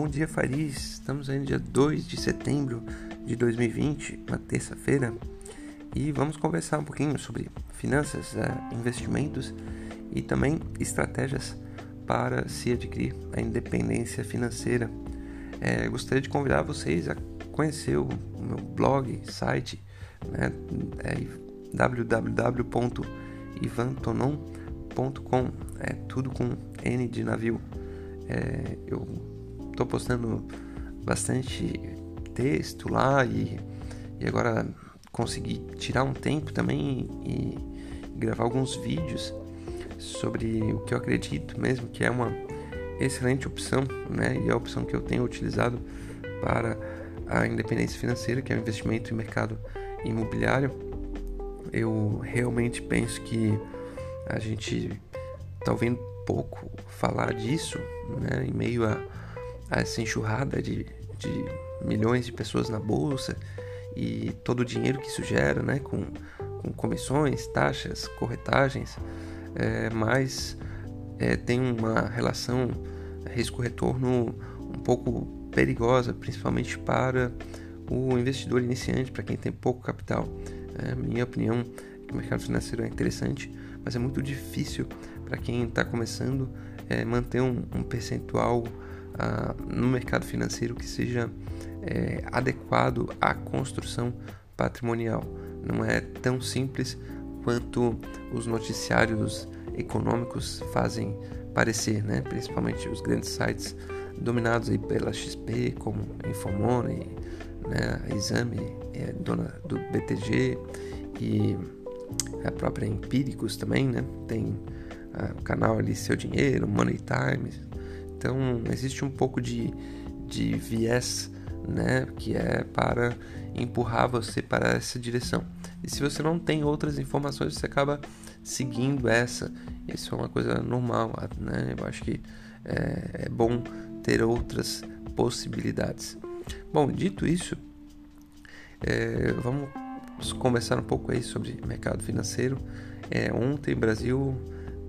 bom dia Faris. Estamos aí no dia 2 de setembro de 2020, uma terça-feira, e vamos conversar um pouquinho sobre finanças, eh, investimentos e também estratégias para se adquirir a independência financeira. É, gostaria de convidar vocês a conhecer o meu blog, site, né, é www.ivantonon.com, é tudo com N de navio. É, eu estou postando bastante texto lá e, e agora consegui tirar um tempo também e, e gravar alguns vídeos sobre o que eu acredito mesmo que é uma excelente opção, né? E é a opção que eu tenho utilizado para a independência financeira, que é o investimento em mercado imobiliário. Eu realmente penso que a gente está ouvindo pouco falar disso, né? Em meio a essa enxurrada de, de milhões de pessoas na bolsa e todo o dinheiro que isso gera, né? Com, com comissões, taxas, corretagens, é, mas é, tem uma relação risco-retorno um pouco perigosa, principalmente para o investidor iniciante, para quem tem pouco capital. É, minha opinião é que o mercado financeiro é interessante, mas é muito difícil para quem está começando é, manter um, um percentual no mercado financeiro que seja é, adequado à construção patrimonial. Não é tão simples quanto os noticiários econômicos fazem parecer, né? principalmente os grandes sites dominados aí pela XP, como Infomoney, né? Exame, é dona do BTG e a própria Empíricos também, né? tem ah, o canal ali Seu Dinheiro, Money Times. Então existe um pouco de, de viés né? que é para empurrar você para essa direção. E se você não tem outras informações, você acaba seguindo essa. Isso é uma coisa normal, né? Eu acho que é, é bom ter outras possibilidades. Bom, dito isso, é, vamos conversar um pouco aí sobre mercado financeiro. É, ontem o Brasil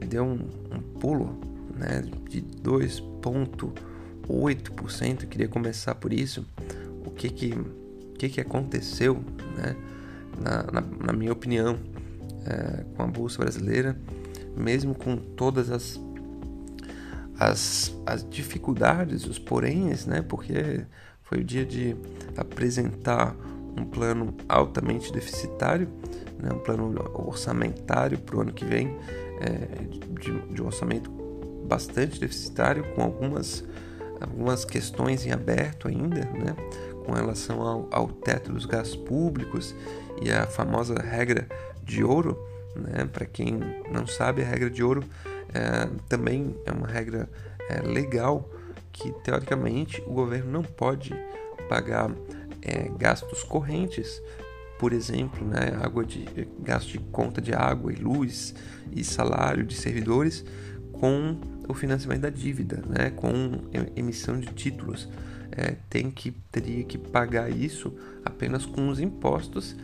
deu um, um pulo né, de 2,8%. Queria começar por isso. O que que, que, que aconteceu, né, na, na, na minha opinião, é, com a Bolsa Brasileira, mesmo com todas as, as, as dificuldades, os poréns, né? Porque foi o dia de apresentar um plano altamente deficitário, né, um plano orçamentário para o ano que vem, é, de, de, um orçamento bastante deficitário, com algumas, algumas questões em aberto ainda, né, com relação ao, ao teto dos gastos públicos e a famosa regra de ouro. Né, Para quem não sabe, a regra de ouro é, também é uma regra é, legal que teoricamente o governo não pode pagar é, gastos correntes, por exemplo, né, água de gasto de conta de água e luz e salário de servidores com o financiamento da dívida, né, com emissão de títulos. É, tem que teria que pagar isso apenas com os impostos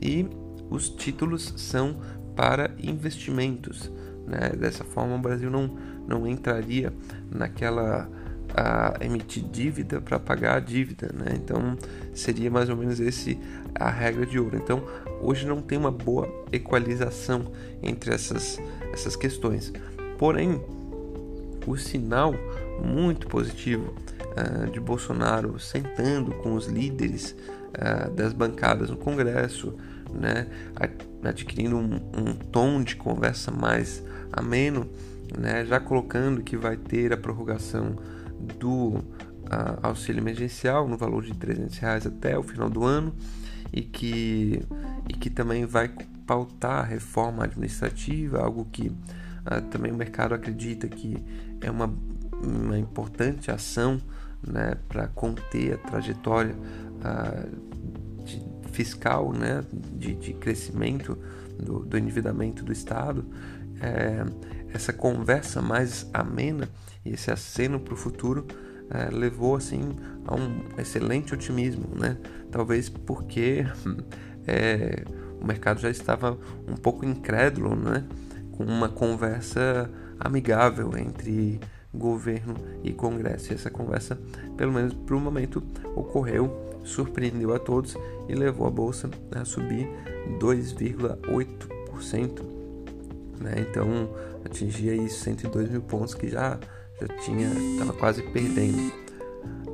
e os títulos são para investimentos. Né? Dessa forma, o Brasil não, não entraria naquela a emitir dívida para pagar a dívida, né? Então seria mais ou menos esse a regra de ouro. Então hoje não tem uma boa equalização entre essas essas questões. Porém, o sinal muito positivo uh, de Bolsonaro sentando com os líderes uh, das bancadas no Congresso, né, adquirindo um, um tom de conversa mais ameno, né, já colocando que vai ter a prorrogação do auxílio emergencial no valor de 300 reais até o final do ano e que, e que também vai pautar a reforma administrativa, algo que uh, também o mercado acredita que é uma, uma importante ação né, para conter a trajetória uh, de, fiscal né, de, de crescimento do, do, endividamento do Estado. É, essa conversa mais amena e esse aceno para o futuro é, levou assim a um excelente otimismo, né? Talvez porque é, o mercado já estava um pouco incrédulo, né? Com uma conversa amigável entre governo e Congresso. E essa conversa, pelo menos por um momento, ocorreu, surpreendeu a todos e levou a bolsa a subir 2,8%. Né? Então atingia aí 102 mil pontos que já já tinha estava quase perdendo.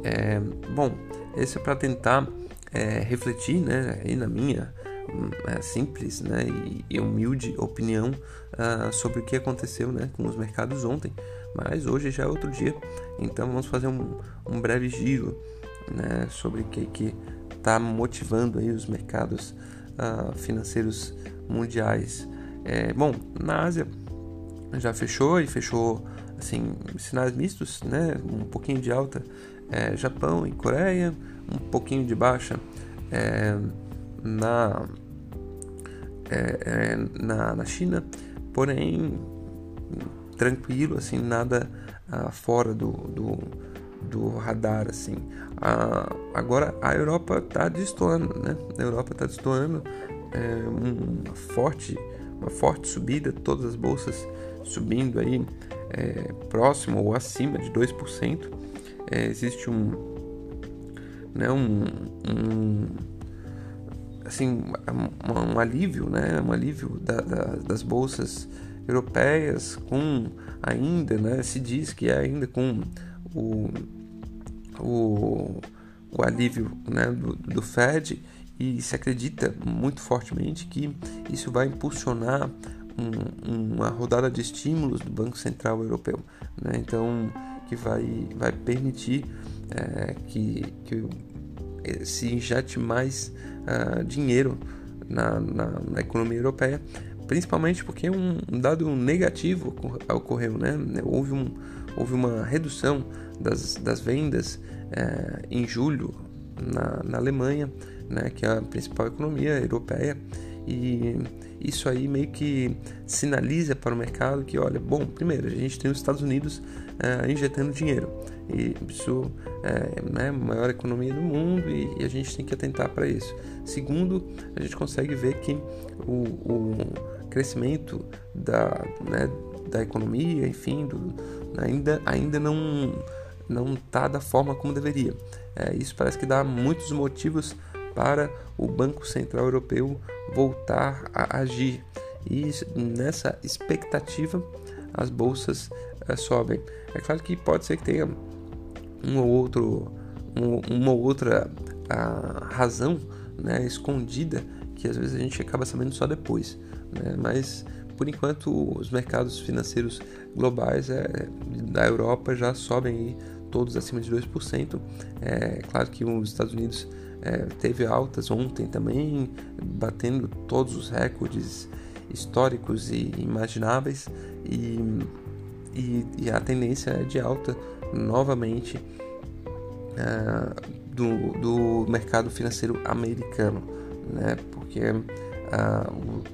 É, bom, esse é para tentar é, refletir, né, aí na minha simples, né, e, humilde opinião uh, sobre o que aconteceu, né, com os mercados ontem. Mas hoje já é outro dia, então vamos fazer um, um breve giro, né, sobre o que que está motivando aí os mercados uh, financeiros mundiais. É, bom, na Ásia já fechou e fechou assim sinais mistos, né, um pouquinho de alta é, Japão e Coreia, um pouquinho de baixa é, na, é, é, na, na China, porém tranquilo, assim, nada ah, fora do, do, do, radar, assim. Ah, agora a Europa está destoando, né? A Europa está destoando, é, uma forte, uma forte subida, todas as bolsas subindo aí é, próximo ou acima de 2%. É, existe um, né, um, um assim, um, um, alívio, né, um alívio da, da, das bolsas europeias com ainda, né, se diz que é ainda com o, o, o alívio né, do, do Fed e se acredita muito fortemente que isso vai impulsionar um, uma rodada de estímulos do Banco Central Europeu. Né? Então, que vai, vai permitir é, que, que se injete mais uh, dinheiro na, na, na, economia europeia, principalmente porque um, dado negativo ocorreu, né? Houve, um, houve uma redução das, das vendas uh, em julho na, na Alemanha, né? que é a principal economia europeia, e isso aí meio que sinaliza para o mercado que, olha, bom, primeiro, a gente tem os Estados Unidos é, injetando dinheiro. E isso é né, a maior economia do mundo e, e, a gente tem que atentar para isso. Segundo, a gente consegue ver que o, o crescimento da, né, da economia, enfim, do, ainda, ainda não não está da forma como deveria. É, isso parece que dá muitos motivos para o Banco Central Europeu voltar a agir. E nessa expectativa, as bolsas uh, sobem. É claro que pode ser que tenha um ou outro, um, uma ou outra uh, razão né, escondida que às vezes a gente acaba sabendo só depois. Né? Mas por enquanto os mercados financeiros globais é, da Europa já sobem aí, todos acima de 2%. É claro que os Estados Unidos é, teve altas ontem também, batendo todos os recordes históricos e imagináveis, e, e, e a tendência é de alta novamente é, do, do mercado financeiro americano, né? porque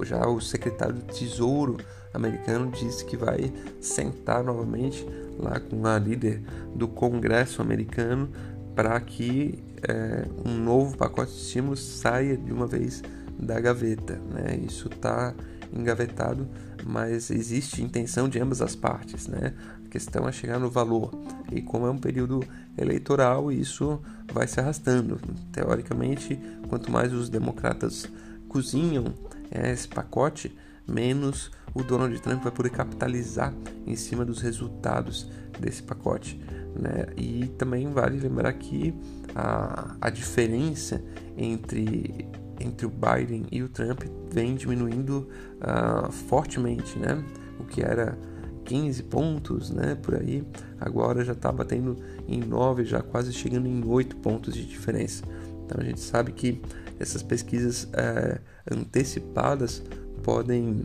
já o secretário do Tesouro americano disse que vai sentar novamente lá com a líder do Congresso americano para que é, um novo pacote de estímulos saia de uma vez da gaveta. Né? Isso está engavetado, mas existe intenção de ambas as partes. Né? A questão é chegar no valor. E como é um período eleitoral, isso vai se arrastando. Teoricamente, quanto mais os democratas cozinham é, esse pacote, menos o Donald Trump vai poder capitalizar em cima dos resultados desse pacote. Né? E também vale lembrar que a, a diferença entre, entre o Biden e o Trump vem diminuindo uh, fortemente, né? O que era 15 pontos, né, por aí, agora já está batendo em 9, já quase chegando em 8 pontos de diferença. Então a gente sabe que essas pesquisas é, antecipadas podem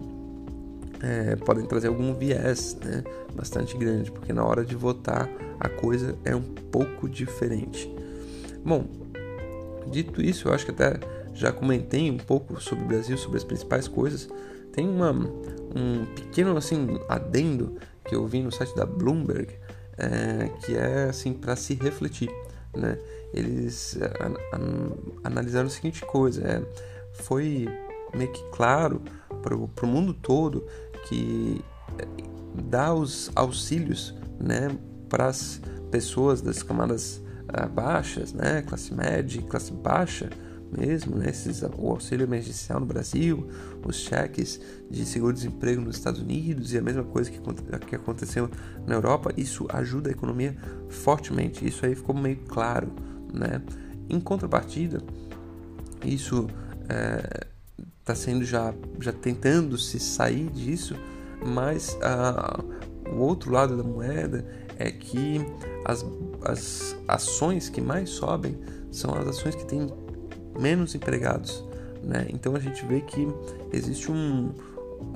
é, podem trazer algum viés né, bastante grande, porque na hora de votar a coisa é um pouco diferente. Bom, dito isso, eu acho que até já comentei um pouco sobre o Brasil, sobre as principais coisas. Tem uma, um pequeno assim adendo que eu vi no site da Bloomberg, é, que é assim para se refletir, né? Eles é, an, an, analisaram a seguinte coisa: é, foi meio que claro para o mundo todo que é, dar os auxílios, né, para as pessoas das camadas uh, baixas, né, classe média, classe baixa mesmo, né, esses, o auxílio emergencial no Brasil, os cheques de seguro-desemprego nos Estados Unidos e a mesma coisa que, que aconteceu na Europa, isso ajuda a economia fortemente. Isso aí ficou meio claro, né? Em contrapartida, isso está é, sendo já, já tentando se sair disso, mas uh, o outro lado da moeda é que as, as ações que mais sobem são as ações que têm menos empregados. Né? Então a gente vê que existe um,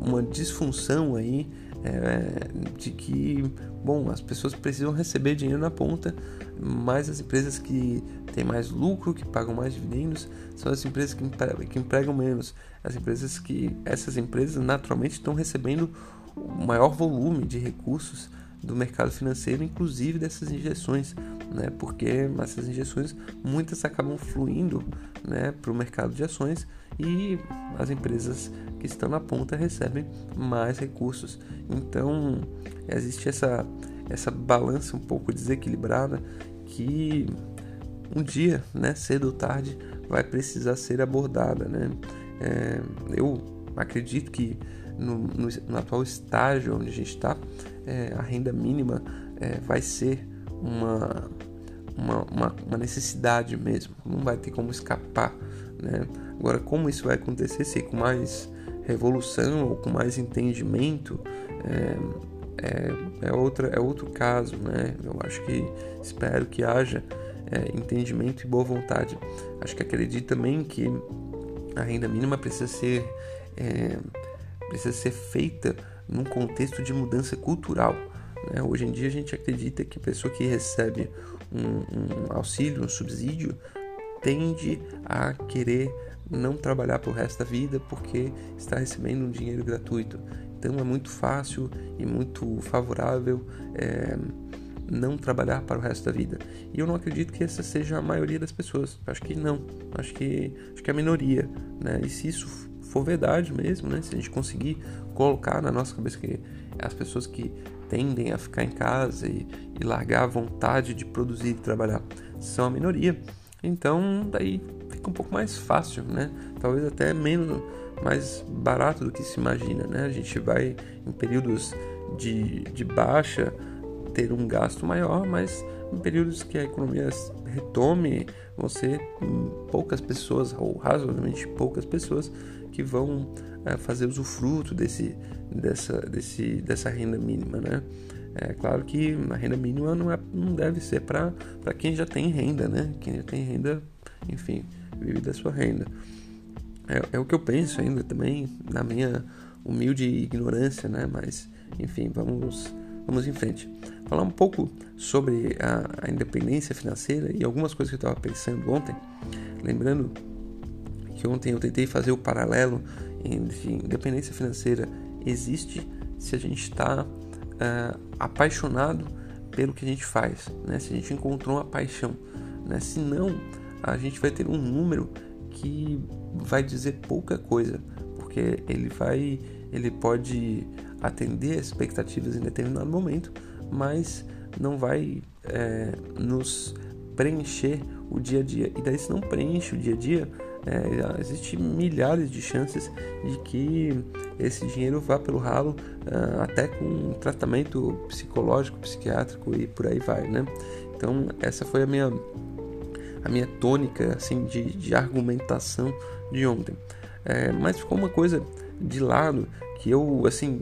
uma disfunção aí é, de que, bom, as pessoas precisam receber dinheiro na ponta, mas as empresas que têm mais lucro, que pagam mais dividendos, são as empresas que, que empregam menos. As empresas que, essas empresas naturalmente estão recebendo o maior volume de recursos do mercado financeiro, inclusive dessas injeções, né? Porque essas injeções muitas acabam fluindo, né, para o mercado de ações e as empresas que estão na ponta recebem mais recursos. Então existe essa essa balança um pouco desequilibrada que um dia, né, cedo ou tarde, vai precisar ser abordada, né? É, eu acredito que no, no, no, atual estágio onde a gente está, é, a renda mínima é, vai ser uma, uma, uma, uma, necessidade mesmo, não vai ter como escapar. Né? Agora, como isso vai acontecer, se com mais revolução ou com mais entendimento, é, é, é, outra, é outro caso. Né? Eu acho que espero que haja é, entendimento e boa vontade. Acho que acredito também que a renda mínima precisa ser é, precisa ser feita num contexto de mudança cultural. Né? Hoje em dia a gente acredita que a pessoa que recebe um, um auxílio, um subsídio, tende a querer não trabalhar para o resto da vida porque está recebendo um dinheiro gratuito. Então é muito fácil e muito favorável é, não trabalhar para o resto da vida. E eu não acredito que essa seja a maioria das pessoas. Acho que não. Acho que acho que é a minoria. Né? E se isso for verdade mesmo, né? Se a gente conseguir colocar na nossa cabeça que as pessoas que tendem a ficar em casa e, e largar a vontade de produzir e trabalhar são a minoria, então daí fica um pouco mais fácil, né? Talvez até menos mais barato do que se imagina, né? A gente vai em períodos de, de baixa ter um gasto maior, mas em períodos que a economia retome, ser poucas pessoas, ou razoavelmente poucas pessoas, que vão é, fazer usufruto desse, dessa, desse, dessa renda mínima, né? É claro que a renda mínima não, é, não deve ser para quem já tem renda, né? Quem já tem renda, enfim, vive da sua renda. É, é o que eu penso ainda também, na minha humilde ignorância, né? Mas, enfim, vamos, vamos em frente. Falar um pouco sobre a, a independência financeira e algumas coisas que eu estava pensando ontem. Lembrando que ontem eu tentei fazer o paralelo entre independência financeira existe se a gente está uh, eh, apaixonado pelo que a gente faz, né? se a gente encontrou uma paixão. Né? Se não, a gente vai ter um número que vai dizer pouca coisa, porque ele vai, ele pode atender expectativas em determinado momento, mas não vai é, nos preencher o dia a dia. E daí se não preenche o dia a dia, é, existe milhares de chances de que esse dinheiro vá pelo ralo uh, até com tratamento psicológico, psiquiátrico e por aí vai, né? Então essa foi a minha a minha tônica assim de, de argumentação de ontem. É, mas ficou uma coisa de lado que eu assim,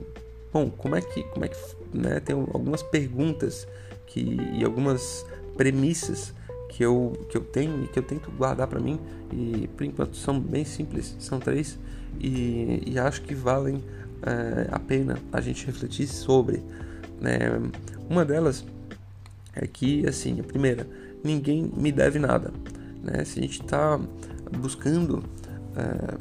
bom, como é que como é que né, tem algumas perguntas que e algumas premissas que eu, que eu tenho e que eu tento guardar para mim e por enquanto são bem simples, são três e, e acho que valem é, a pena a gente refletir sobre. Né? Uma delas é que, assim, a primeira, ninguém me deve nada. Né? Se a gente está buscando, é,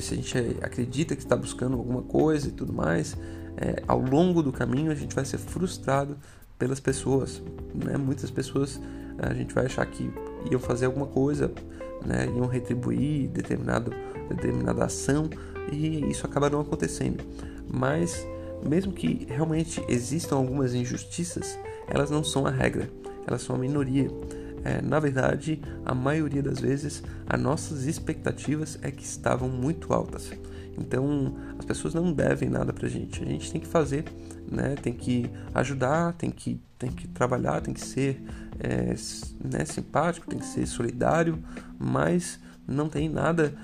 se a gente acredita que está buscando alguma coisa e tudo mais, é, ao longo do caminho a gente vai ser frustrado pelas pessoas. Né? Muitas pessoas a gente vai achar que iam fazer alguma coisa, né? iam retribuir determinado, determinada ação e isso acaba não acontecendo. Mas mesmo que realmente existam algumas injustiças, elas não são a regra, elas são a minoria. É, na verdade, a maioria das vezes, as nossas expectativas é que estavam muito altas. Então, as pessoas não devem nada pra gente. A gente tem que fazer, né? Tem que ajudar, tem que, tem que trabalhar, tem que ser é, né, simpático, tem que ser solidário, mas não tem nada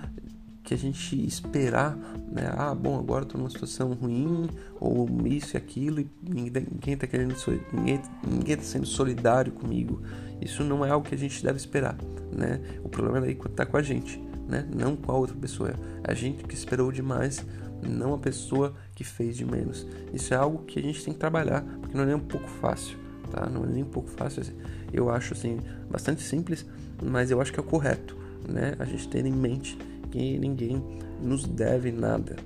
que a gente esperar, né? Ah, bom, agora estou numa situação ruim, ou isso e aquilo, e ninguém está querendo, ninguém, ninguém tá sendo solidário comigo. Isso não é algo que a gente deve esperar, né? O problema é daí tá com a gente, né? Não com a outra pessoa. É a gente que esperou demais, não a pessoa que fez de menos. Isso é algo que a gente tem que trabalhar, porque não é nem um pouco fácil, tá? Não é nem um pouco fácil. Eu acho assim bastante simples, mas eu acho que é o correto, né? A gente ter em mente que ninguém nos deve nada.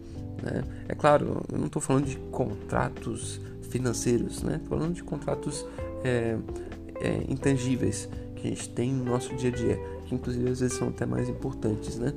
Né? É claro, eu não estou falando de contratos financeiros, né? Falando de contratos é, é, intangíveis que a gente tem no nosso dia a dia, que inclusive às vezes são até mais importantes, né?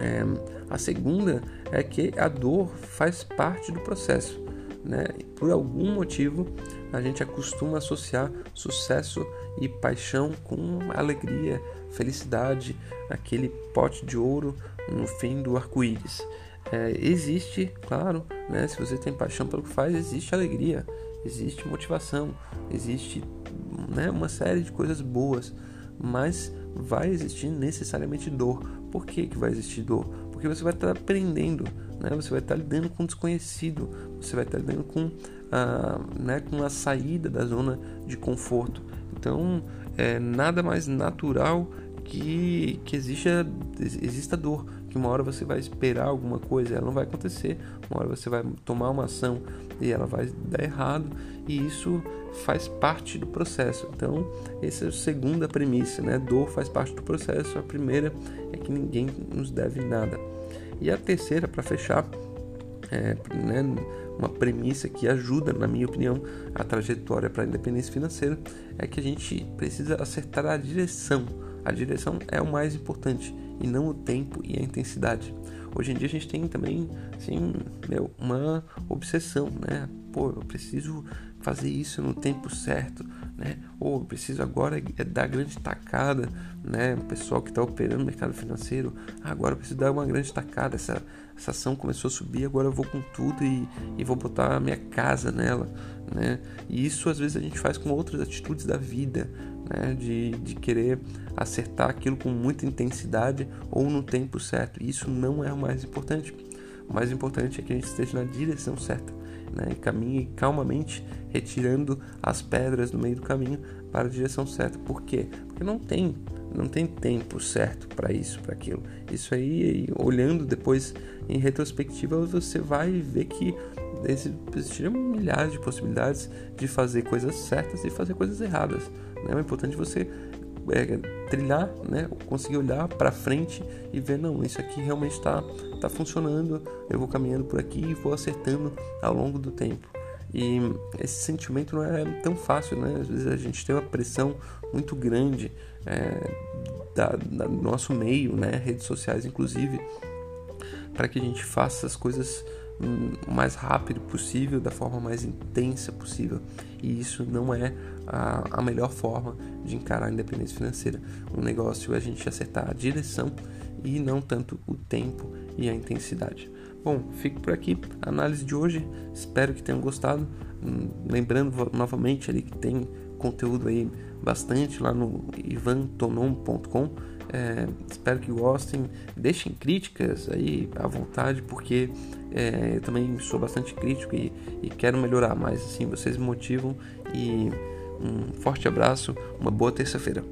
É, a segunda é que a dor faz parte do processo, né? Por algum motivo a gente acostuma associar sucesso e paixão com alegria, felicidade, aquele pote de ouro no fim do arco-íris. É, existe, claro, né, se você tem paixão pelo que faz, existe alegria, existe motivação, existe né, uma série de coisas boas, mas vai existir necessariamente dor. Por que, que vai existir dor? Porque você vai estar aprendendo, né? você vai estar lidando com o desconhecido, você vai estar lidando com a, né, com a saída da zona de conforto. Então, é nada mais natural que, que exista, exista dor, que uma hora você vai esperar alguma coisa, ela não vai acontecer, uma hora você vai tomar uma ação e ela vai dar errado, e isso faz parte do processo. Então, essa é a segunda premissa, né? Dor faz parte do processo. A primeira é que ninguém nos deve nada. E a terceira, para fechar, é, né, uma premissa que ajuda, na minha opinião, a trajetória para a independência financeira é que a gente precisa acertar a direção a direção é o mais importante e não o tempo e a intensidade. Hoje em dia a gente tem também assim, meu, uma obsessão, né? Pô, eu preciso fazer isso no tempo certo, né? Ou eu preciso agora é dar grande tacada, né? O pessoal que está operando no mercado financeiro, ah, agora eu preciso dar uma grande tacada. Essa, essa ação começou a subir, agora eu vou com tudo e, e vou botar a minha casa nela, né? E isso às vezes a gente faz com outras atitudes da vida, né? De, de querer acertar aquilo com muita intensidade ou no tempo certo. Isso não é o mais importante. O mais importante é que a gente esteja na direção certa né? e caminhe calmamente, retirando as pedras no meio do caminho para a direção certa. Por quê? Porque não tem, não tem tempo certo para isso, para aquilo. Isso aí, olhando depois em retrospectiva, você vai ver que existiram milhares de possibilidades de fazer coisas certas e fazer coisas erradas. Né? O importante é você é, trilhar, né? Conseguir olhar para frente e ver não, isso aqui realmente está tá funcionando. Eu vou caminhando por aqui e vou acertando ao longo do tempo. E esse sentimento não é tão fácil, né? Às vezes a gente tem uma pressão muito grande é, da, da, do nosso meio, né? Redes sociais, inclusive, para que a gente faça as coisas o mais rápido possível, da forma mais intensa possível. E isso não é a, a melhor forma de encarar a independência financeira. O negócio é a gente acertar a direção e não tanto o tempo e a intensidade. Bom, fico por aqui. A análise de hoje. Espero que tenham gostado. Hum, lembrando novamente ali que tem conteúdo aí bastante lá no ivantonom.com. É, espero que gostem. Deixem críticas aí à vontade, porque é, eu também sou bastante crítico e, e quero melhorar mais. Assim, vocês me motivam e um forte abraço, uma boa terça-feira.